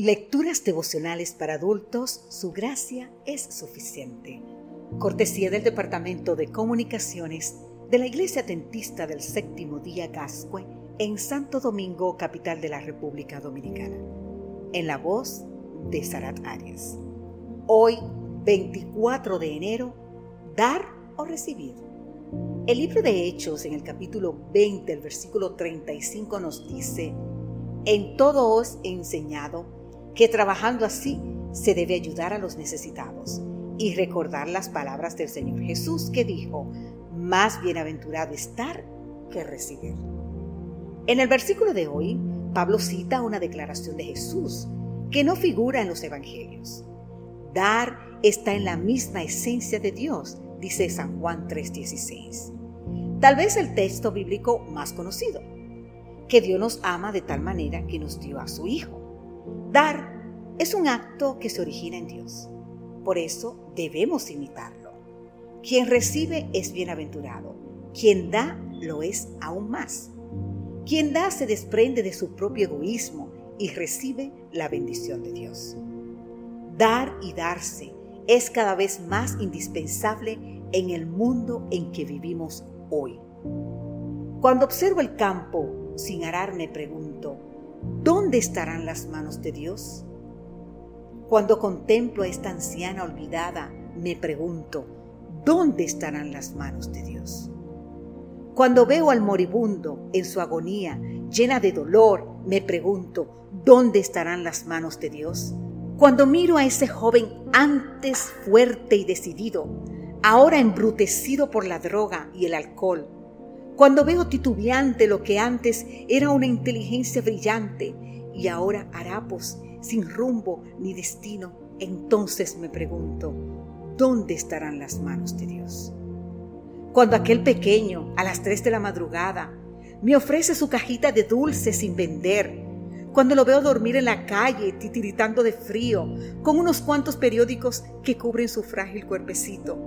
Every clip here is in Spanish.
Lecturas devocionales para adultos, su gracia es suficiente. Cortesía del Departamento de Comunicaciones de la Iglesia Tentista del Séptimo Día Gascue en Santo Domingo, capital de la República Dominicana. En la voz de Sarat Arias. Hoy, 24 de enero, dar o recibir. El libro de Hechos en el capítulo 20, el versículo 35 nos dice, en todo os he enseñado que trabajando así se debe ayudar a los necesitados y recordar las palabras del Señor Jesús que dijo, más bienaventurado estar que recibir. En el versículo de hoy, Pablo cita una declaración de Jesús que no figura en los evangelios. Dar está en la misma esencia de Dios, dice San Juan 3:16. Tal vez el texto bíblico más conocido, que Dios nos ama de tal manera que nos dio a su Hijo. Dar es un acto que se origina en Dios. Por eso debemos imitarlo. Quien recibe es bienaventurado. Quien da lo es aún más. Quien da se desprende de su propio egoísmo y recibe la bendición de Dios. Dar y darse es cada vez más indispensable en el mundo en que vivimos hoy. Cuando observo el campo sin arar me pregunto, ¿dónde estarán las manos de Dios? Cuando contemplo a esta anciana olvidada me pregunto, ¿dónde estarán las manos de Dios? Cuando veo al moribundo en su agonía, llena de dolor, me pregunto, ¿dónde estarán las manos de Dios? Cuando miro a ese joven antes fuerte y decidido, ahora embrutecido por la droga y el alcohol, cuando veo titubeante lo que antes era una inteligencia brillante y ahora harapos sin rumbo ni destino, entonces me pregunto, ¿dónde estarán las manos de Dios? Cuando aquel pequeño, a las tres de la madrugada, me ofrece su cajita de dulces sin vender, cuando lo veo dormir en la calle titiritando de frío, con unos cuantos periódicos que cubren su frágil cuerpecito,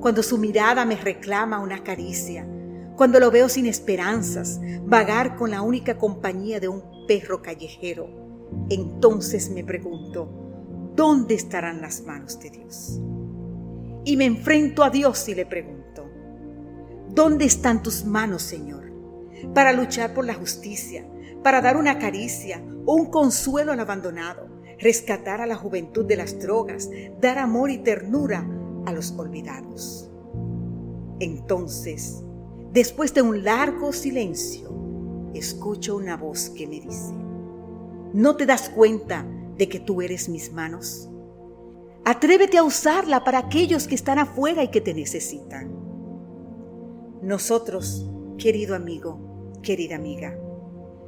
cuando su mirada me reclama una caricia, cuando lo veo sin esperanzas, vagar con la única compañía de un perro callejero, entonces me pregunto, ¿dónde estarán las manos de Dios? Y me enfrento a Dios y le pregunto, ¿dónde están tus manos, Señor? Para luchar por la justicia, para dar una caricia o un consuelo al abandonado, rescatar a la juventud de las drogas, dar amor y ternura a los olvidados. Entonces, después de un largo silencio, escucho una voz que me dice, ¿No te das cuenta de que tú eres mis manos? Atrévete a usarla para aquellos que están afuera y que te necesitan. Nosotros, querido amigo, querida amiga,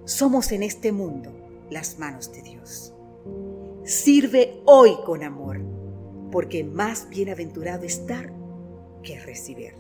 somos en este mundo las manos de Dios. Sirve hoy con amor, porque más bienaventurado estar que recibir.